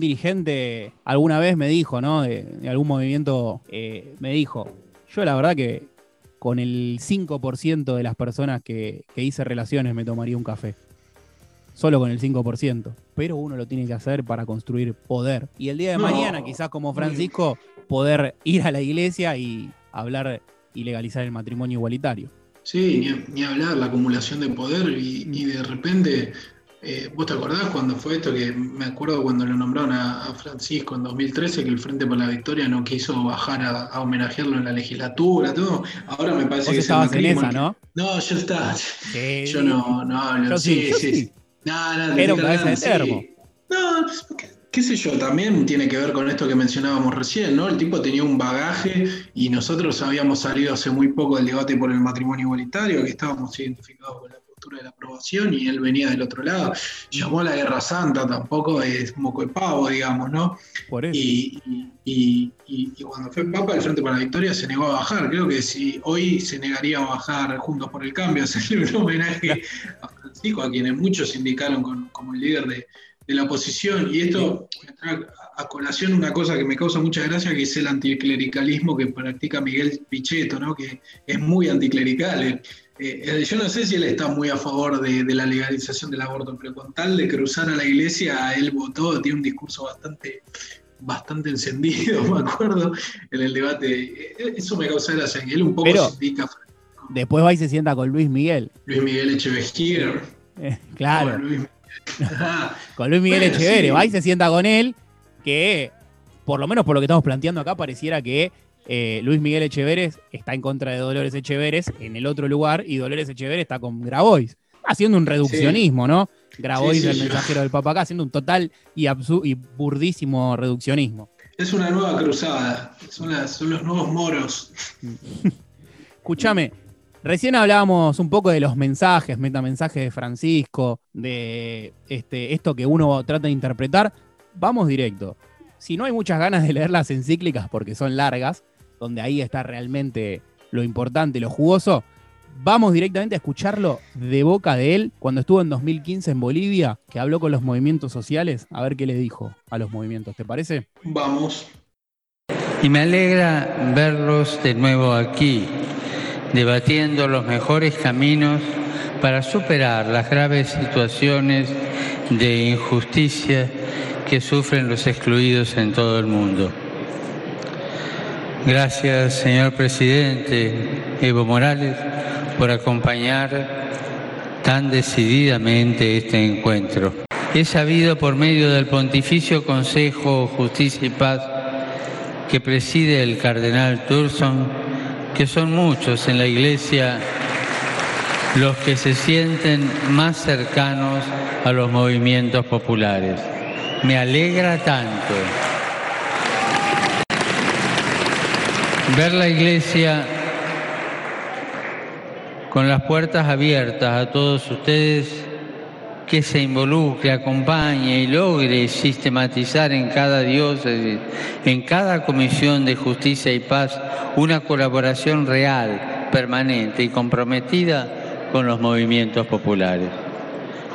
dirigente alguna vez me dijo, ¿no? De, algún movimiento eh, me dijo, yo la verdad que con el 5% de las personas que, hice relaciones me tomaría un café. Solo con el 5%. Pero uno lo tiene que hacer para construir poder. Y el día de mañana, quizás como Francisco, poder ir a la iglesia y hablar y legalizar el matrimonio igualitario. Sí, ni, hablar, la acumulación de poder y, de repente, eh, ¿vos te acordás cuando fue esto? Que me acuerdo cuando lo nombraron a, Francisco en 2013, que el Frente por la Victoria no quiso bajar a, homenajearlo en la legislatura, todo. Ahora me parece que estabas en esa, ¿no? No, yo estaba. yo no, no hablo. sí, sí, sí. No, no, Era un cabeza de termo. No, qué sé yo, también tiene que ver con esto que mencionábamos recién, ¿no? El tipo tenía un bagaje y nosotros habíamos salido hace muy poco del debate por el matrimonio igualitario, que estábamos identificados con la postura de la aprobación y él venía del otro lado. Llamó a la Guerra Santa, tampoco es moco de pavo, digamos, ¿no? Por eso. Y, cuando fue Papa, el Frente para la Victoria se negó a bajar. Creo que si hoy se negaría a bajar Juntos por el Cambio, hacerle un homenaje a Francisco, a quienes muchos indicaron como el líder de, la oposición. Y esto me trae a colación una cosa que me causa mucha gracia, que es el anticlericalismo que practica Miguel Pichetto, ¿no? que es muy anticlerical. Eh, eh, yo no sé si él está muy a favor de, la legalización del aborto, pero con tal de cruzar a la iglesia, él votó, tiene un discurso bastante bastante encendido, me acuerdo, en el debate. Eh, eso me causa gracia, que él un poco se indica Después va y se sienta con Luis Miguel. Luis Miguel Echeverría. Eh, claro. Con Luis, Miguel Echeverría. Va y se sienta con él, que por lo menos por lo que estamos planteando acá, pareciera que eh, Luis Miguel Echeveres está en contra de Dolores Echeveres en el otro lugar y Dolores Echeveres está con Grabois, haciendo un reduccionismo, ¿no? Grabois, el mensajero del Papa acá, haciendo un total y, y burdísimo reduccionismo. Es una nueva cruzada, son, son los nuevos moros. Escúchame, Recién hablábamos un poco de los mensajes, metamensajes de Francisco, de este, esto que uno trata de interpretar. Vamos directo. Si no hay muchas ganas de leer las encíclicas porque son largas, donde ahí está realmente lo importante, lo jugoso, vamos directamente a escucharlo de boca de él cuando estuvo en 2015 en Bolivia, que habló con los movimientos sociales, a ver qué le dijo a los movimientos. ¿Te parece? Vamos. Y me alegra verlos de nuevo aquí debatiendo los mejores caminos para superar las graves situaciones de injusticia que sufren los excluidos en todo el mundo. Gracias, señor presidente Evo Morales, por acompañar tan decididamente este encuentro. He sabido por medio del Pontificio Consejo Justicia y Paz que preside el cardenal Turson que son muchos en la iglesia los que se sienten más cercanos a los movimientos populares. Me alegra tanto ver la iglesia con las puertas abiertas a todos ustedes que se involucre, acompañe y logre sistematizar en cada diócesis, en cada comisión de justicia y paz, una colaboración real, permanente y comprometida con los movimientos populares.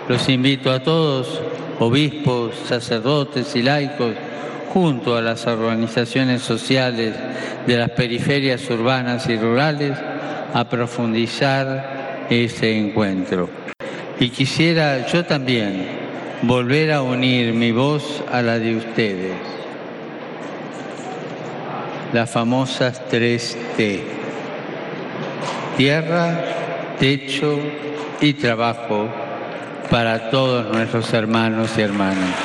Los invito a todos, obispos, sacerdotes y laicos, junto a las organizaciones sociales de las periferias urbanas y rurales, a profundizar este encuentro. Y quisiera yo también volver a unir mi voz a la de ustedes. Las famosas tres T. Tierra, techo y trabajo para todos nuestros hermanos y hermanas.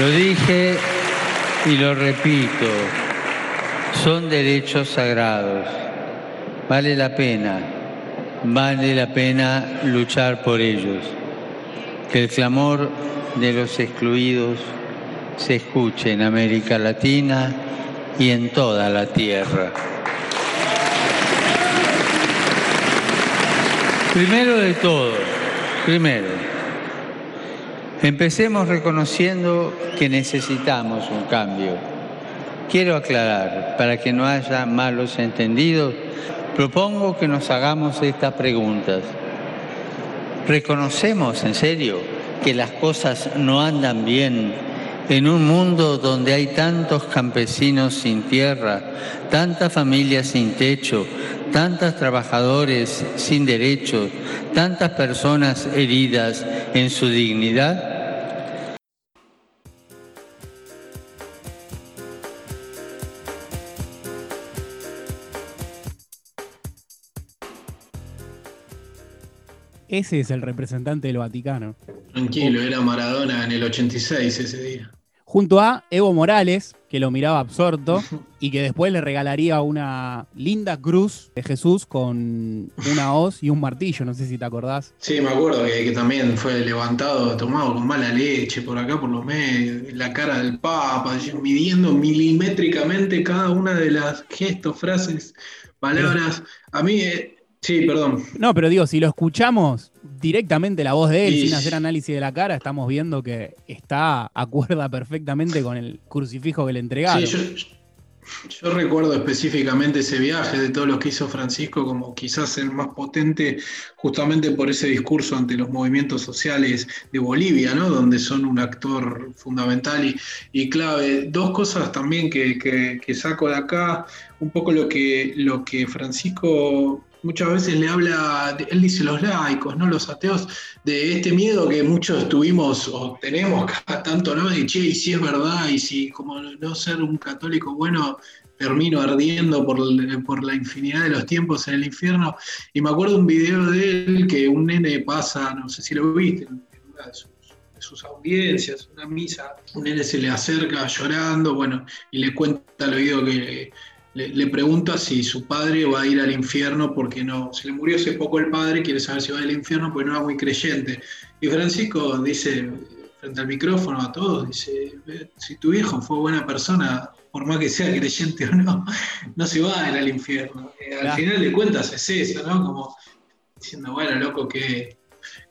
Lo dije y lo repito, son derechos sagrados Vale la pena, vale la pena luchar por ellos. Que el clamor de los excluidos se escuche en América Latina y en toda la tierra. Primero de todo, primero, empecemos reconociendo que necesitamos un cambio. Quiero aclarar, para que no haya malos entendidos, propongo que nos hagamos estas preguntas. ¿Reconocemos en serio que las cosas no andan bien en un mundo donde hay tantos campesinos sin tierra, tantas familias sin techo, tantos trabajadores sin derechos, tantas personas heridas en su dignidad? Ese es el representante del Vaticano. Tranquilo, era Maradona en el 86 ese día. Junto a Evo Morales, que lo miraba absorto y que después le regalaría una linda cruz de Jesús con una hoz y un martillo, no sé si te acordás. Sí, me acuerdo que, también fue levantado, tomado con mala leche por acá, por los medios, la cara del Papa, midiendo milimétricamente cada una de las gestos, frases, palabras. A mí eh, Sí, perdón. No, pero digo, si lo escuchamos directamente la voz de él, sin hacer análisis de la cara, estamos viendo que está acuerda perfectamente con el crucifijo que le entregaron. Sí, Yo recuerdo específicamente ese viaje de todo lo que hizo Francisco como quizás el más potente justamente por ese discurso ante los movimientos sociales de Bolivia, ¿no? donde son un actor fundamental y, clave. Dos cosas también que, saco de acá, un poco lo que, lo que Francisco muchas veces le habla, él dice los laicos, ¿no? Los ateos, de este miedo que muchos tuvimos o tenemos cada tanto, ¿no? De y si es verdad, y si como no ser un católico bueno termino ardiendo por, por la infinidad de los tiempos en el infierno. Y me acuerdo un video de él que un nene pasa, no sé si lo viste, en una de sus, audiencias, una misa, un nene se le acerca llorando, bueno, y le cuenta al oído que le, pregunta si su padre va a ir al infierno porque no, se le murió hace poco el padre, quiere saber si va al infierno porque no era muy creyente. Y Francisco dice, frente al micrófono a todos, dice, si tu hijo fue buena persona, por más que sea creyente o no, no se va a ir al infierno. Eh, al final de cuentas es eso, ¿no? Como diciendo, bueno, loco, que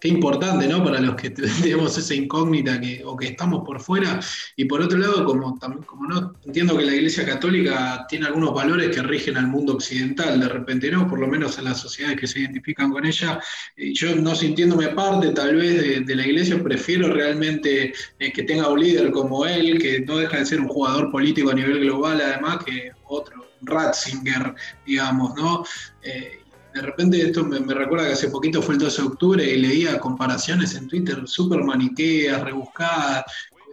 qué importante, ¿no? Para los que tenemos esa incógnita o que estamos por fuera. Y por otro lado, como, como no entiendo que la Iglesia Católica tiene algunos valores que rigen al mundo occidental, de repente no, por lo menos en las sociedades que se identifican con ella. yo no sintiéndome parte tal vez de, la Iglesia, prefiero realmente eh, que tenga un líder como él, que no deja de ser un jugador político a nivel global, además, que otro, Ratzinger, digamos, ¿no? Eh, de repente esto me, recuerda que hace poquito fue el 12 de octubre y leía comparaciones en Twitter súper maniqueas, rebuscadas,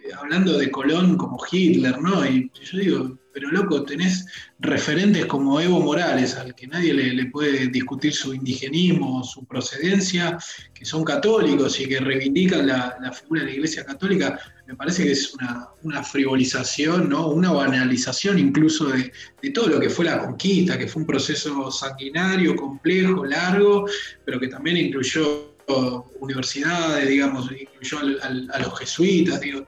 eh, hablando de Colón como Hitler, ¿no? Y yo digo, pero loco, tenés referentes como Evo Morales, al que nadie le, puede discutir su indigenismo, su procedencia, que son católicos y que reivindican la, figura de la Iglesia Católica, me parece que es una, frivolización, ¿no? una banalización incluso de, todo lo que fue la conquista, que fue un proceso sanguinario, complejo, largo, pero que también incluyó universidades, digamos, incluyó a los jesuitas, digo,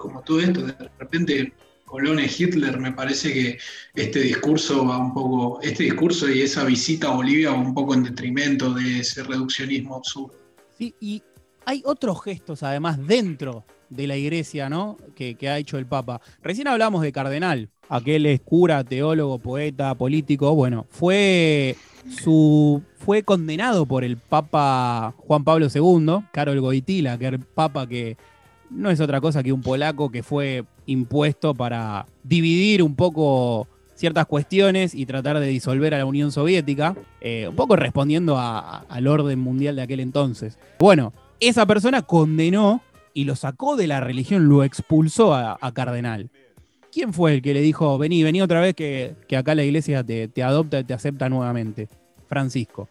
como todo esto, de repente Colón y Hitler, me parece que este discurso va un poco, este discurso y esa visita a Bolivia va un poco en detrimento de ese reduccionismo absurdo. Sí, y hay otros gestos además dentro de la iglesia, ¿no? Que, ha hecho el Papa. Recién hablamos de Cardenal, aquel es cura, teólogo, poeta, político. Bueno, fue su fue condenado por el Papa Juan Pablo II, Karol Goitila, que el Papa que no es otra cosa que un polaco que fue impuesto para dividir un poco ciertas cuestiones y tratar de disolver a la Unión Soviética, eh, un poco respondiendo al orden mundial de aquel entonces. Bueno, esa persona condenó y lo sacó de la religión, lo expulsó a, Cardenal. ¿Quién fue el que le dijo, vení, vení otra vez que, acá la iglesia te, te adopta y te acepta nuevamente? Francisco.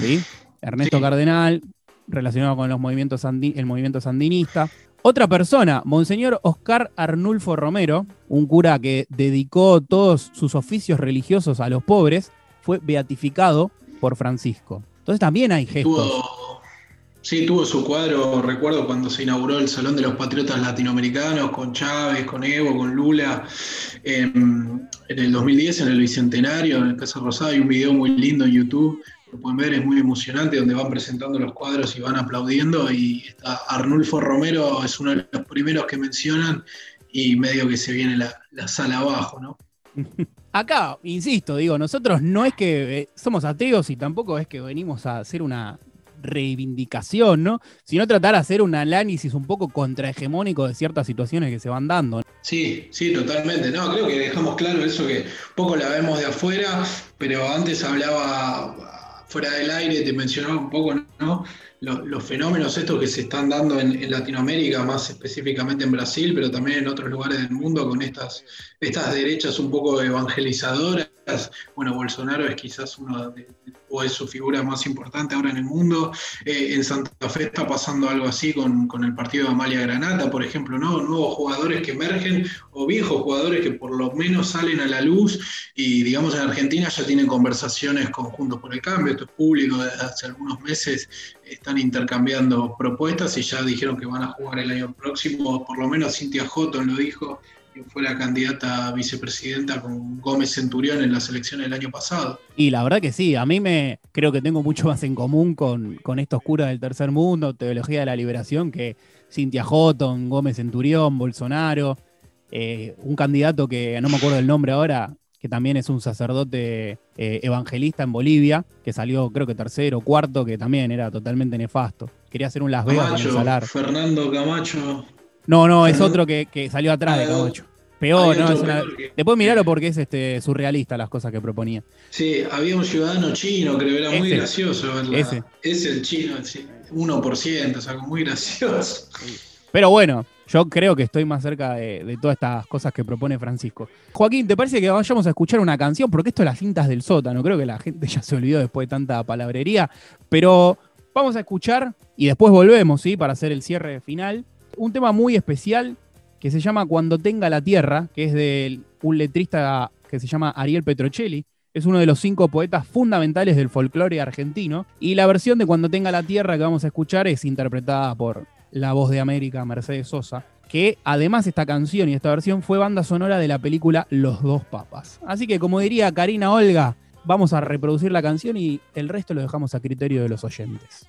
¿Sí? Ernesto Cardenal, relacionado con los movimientos el movimiento sandinista. Otra persona, Monseñor Oscar Arnulfo Romero, un cura que dedicó todos sus oficios religiosos a los pobres, fue beatificado por Francisco. Entonces también hay gestos. Sí, tuvo su cuadro, recuerdo cuando se inauguró el Salón de los Patriotas Latinoamericanos con Chávez, con Evo, con Lula, en, en el 2010, en el Bicentenario, en el Casa Rosada, hay un video muy lindo en YouTube lo pueden ver, es muy emocionante, donde van presentando los cuadros y van aplaudiendo. Y Arnulfo Romero es uno de los primeros que mencionan y medio que se viene la, sala abajo, ¿no? Acá, insisto, digo, nosotros no es que eh, somos ateos y tampoco es que venimos a hacer una reivindicación, ¿no? Sino tratar de hacer un análisis un poco contrahegemónico de ciertas situaciones que se van dando. Sí, sí, totalmente. No, creo que dejamos claro eso que poco la vemos de afuera, pero antes hablaba fuera del aire te mencionaba un poco, ¿no? Los, fenómenos estos que se están dando en, Latinoamérica, más específicamente en Brasil, pero también en otros lugares del mundo, con estas, estas derechas un poco evangelizadoras. Bueno, Bolsonaro es quizás uno de, o es su figura más importante ahora en el mundo. Eh, en Santa Fe está pasando algo así con, el partido de Amalia Granata, por ejemplo, ¿no? Nuevos jugadores que emergen o viejos jugadores que por lo menos salen a la luz y digamos en Argentina ya tienen conversaciones conjuntos por el Cambio, esto es público desde hace algunos meses, están intercambiando propuestas y ya dijeron que van a jugar el año próximo, por lo menos Cintia Houghton lo dijo, fue la candidata a vicepresidenta con Gómez Centurión en las elecciones del año pasado. Y la verdad que sí, a mí me creo que tengo mucho más en común con, con estos curas del tercer mundo, teología de la liberación, que Cintia Houghton, Gómez Centurión, Bolsonaro. eh, un candidato que no me acuerdo el nombre ahora, que también es un sacerdote eh, evangelista en Bolivia, que salió creo que tercero, cuarto, que también era totalmente nefasto. Quería hacer un Las Vegas Camacho, salar. Fernando Camacho. No, no, es otro que, que salió atrás de Ah, Camacho. Peor, ¿no? Es una- peor que- Después mirarlo porque es este surrealista las cosas que proponía. Sí, había un ciudadano chino, creo, era muy Ese. gracioso. Ese. Es el chino, sí, 1%, o sea, muy gracioso. Pero bueno, yo creo que estoy más cerca de, de todas estas cosas que propone Francisco. Joaquín, ¿te parece que vayamos a escuchar una canción? Porque esto es las cintas del sótano. Creo que la gente ya se olvidó después de tanta palabrería. Pero vamos a escuchar y después volvemos, ¿sí? Para hacer el cierre final. Un tema muy especial que se llama Cuando tenga la tierra, que es de un letrista que se llama Ariel Petrocelli. Es uno de los cinco poetas fundamentales del folclore argentino. Y la versión de Cuando tenga la tierra que vamos a escuchar es interpretada por la voz de América, Mercedes Sosa, que además esta canción y esta versión fue banda sonora de la película Los dos papas. Así que como diría Karina Olga, vamos a reproducir la canción y el resto lo dejamos a criterio de los oyentes.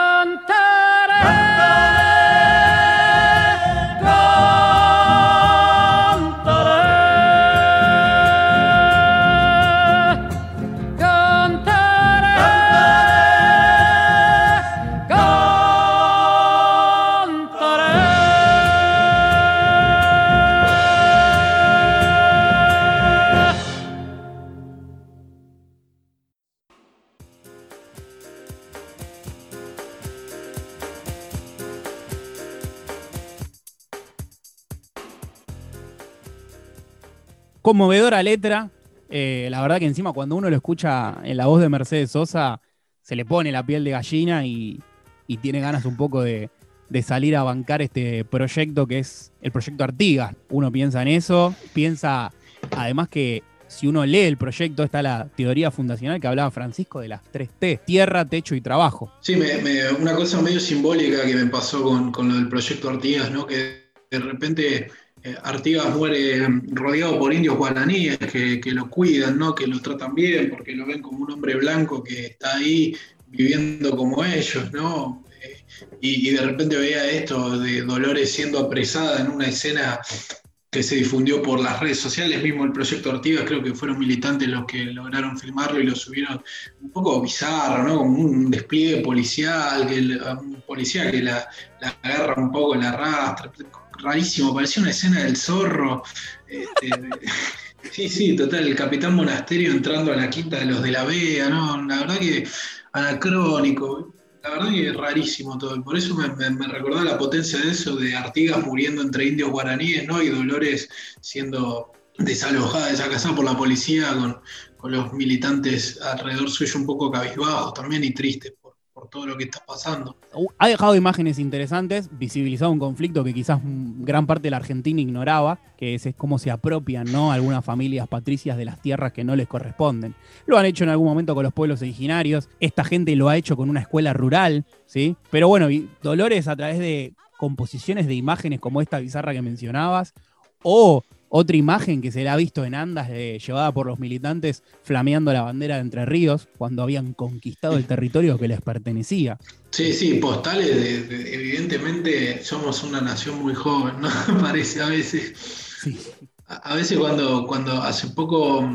Conmovedora letra. Eh, la verdad que encima cuando uno lo escucha en la voz de Mercedes Sosa, se le pone la piel de gallina y, tiene ganas un poco de, salir a bancar este proyecto que es el proyecto Artigas. Uno piensa en eso, piensa además que si uno lee el proyecto, está la teoría fundacional que hablaba Francisco de las tres T, tierra, techo y trabajo. Sí, una cosa medio simbólica que me pasó con, con, lo del proyecto Artigas, ¿no? que de repente Artigas muere rodeado por indios guaraníes que, lo cuidan, ¿no? que lo tratan bien, porque lo ven como un hombre blanco que está ahí viviendo como ellos, ¿no? Eh, y, de repente veía esto de Dolores siendo apresada en una escena que se difundió por las redes sociales, mismo el proyecto Ortigas, creo que fueron militantes los que lograron filmarlo y lo subieron un poco bizarro, ¿no? Como un despliegue policial, que un policía que la, agarra un poco, la arrastra, rarísimo, parecía una escena del zorro. Este, sí, sí, total, el capitán Monasterio entrando a la quinta de los de la Vega, ¿no? La verdad que anacrónico la verdad que es rarísimo todo. Por eso me, me, recordaba la potencia de eso, de Artigas muriendo entre indios guaraníes, ¿no? Y Dolores siendo desalojada, desacasada por la policía, con, con los militantes alrededor suyo un poco cabizbajos también y tristes por todo lo que está pasando. Uh, ha dejado imágenes interesantes, visibilizado un conflicto que quizás gran parte de la Argentina ignoraba, que es, cómo se apropian ¿no? algunas familias patricias de las tierras que no les corresponden. Lo han hecho en algún momento con los pueblos originarios, esta gente lo ha hecho con una escuela rural, ¿sí? Pero bueno, Dolores a través de composiciones de imágenes como esta bizarra que mencionabas, o otra imagen que se le ha visto en Andas, llevada por los militantes flameando la bandera de Entre Ríos, cuando habían conquistado el territorio que les pertenecía. Sí, sí, postales, evidentemente somos una nación muy joven, ¿no? Parece a veces. Sí. A, veces cuando, cuando hace poco,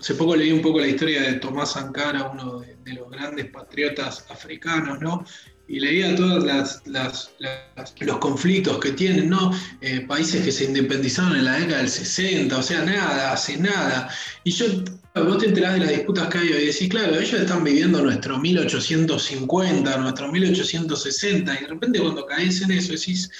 hace poco leí un poco la historia de Tomás Sankara, uno de, de los grandes patriotas africanos, ¿no? Y leía todos los conflictos que tienen, ¿no? Eh, países que se independizaron en la década del 60, o sea, nada, hace nada. Y yo, vos te enterás de las disputas que hay y decís, claro, ellos están viviendo nuestro 1850, nuestro 1860, y de repente cuando caes en eso decís,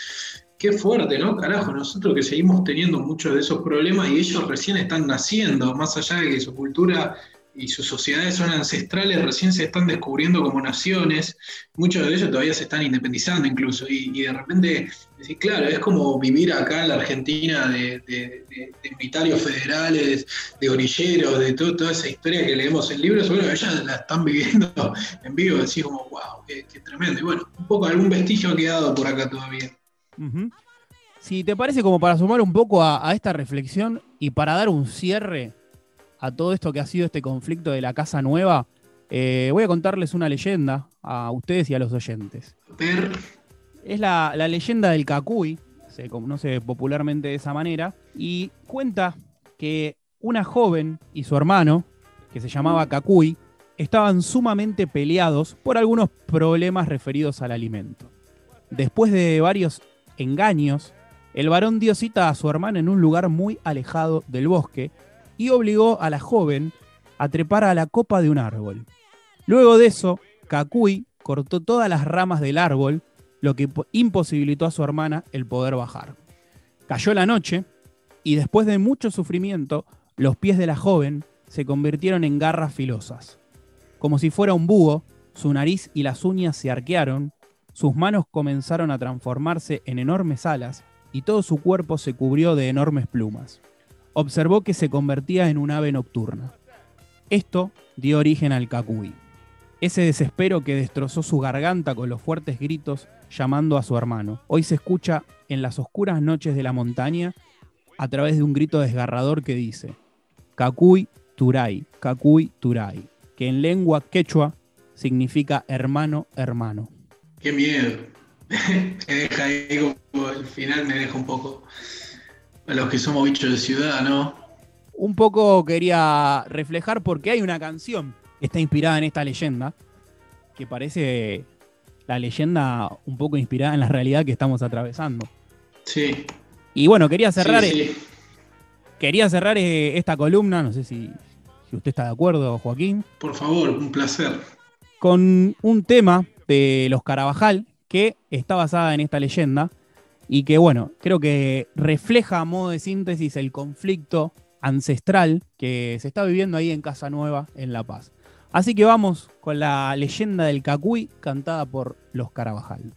qué fuerte, ¿no? Carajo, nosotros que seguimos teniendo muchos de esos problemas y ellos recién están naciendo, más allá de que su cultura y sus sociedades son ancestrales, recién se están descubriendo como naciones, muchos de ellos todavía se están independizando incluso, y, de repente, decir, claro, es como vivir acá en la Argentina de, de, militares federales, de orilleros, de toda esa historia que leemos en libros, bueno, ellas la están viviendo en vivo, decís como, wow, qué, tremendo, y bueno, un poco algún vestigio ha quedado por acá todavía. Si te parece como para sumar un poco a esta reflexión y para dar un cierre, a todo esto que ha sido este conflicto de la Casa Nueva, eh, voy a contarles una leyenda a ustedes y a los oyentes. Es la, leyenda del Cacuy, se conoce popularmente de esa manera, y cuenta que una joven y su hermano, que se llamaba Cacuy, estaban sumamente peleados por algunos problemas referidos al alimento. Después de varios engaños, el varón dio cita a su hermana en un lugar muy alejado del bosque, y obligó a la joven a trepar a la copa de un árbol. Luego de eso, Kakui cortó todas las ramas del árbol, lo que imposibilitó a su hermana el poder bajar. Cayó la noche y después de mucho sufrimiento, los pies de la joven se convirtieron en garras filosas. Como si fuera un búho, su nariz y las uñas se arquearon, sus manos comenzaron a transformarse en enormes alas y todo su cuerpo se cubrió de enormes plumas observó que se convertía en un ave nocturna. Esto dio origen al Kakui, ese desespero que destrozó su garganta con los fuertes gritos llamando a su hermano. Hoy se escucha en las oscuras noches de la montaña a través de un grito desgarrador que dice, Kakui Turay, Kakui Turay, que en lengua quechua significa hermano, hermano. Qué miedo. deja ahí como el final me deja un poco a los que somos bichos de ciudad, ¿no? Un poco quería reflejar porque hay una canción que está inspirada en esta leyenda, que parece la leyenda un poco inspirada en la realidad que estamos atravesando. Sí. Y bueno, quería cerrar, quería cerrar eh, esta columna, no sé si, si usted está de acuerdo, Joaquín. Por favor, un placer. Con un tema de los Carabajal que está basada en esta leyenda y que bueno, creo que refleja a modo de síntesis el conflicto ancestral que se está viviendo ahí en Casa Nueva, en La Paz. Así que vamos con la leyenda del Cacuy cantada por los Carabajal.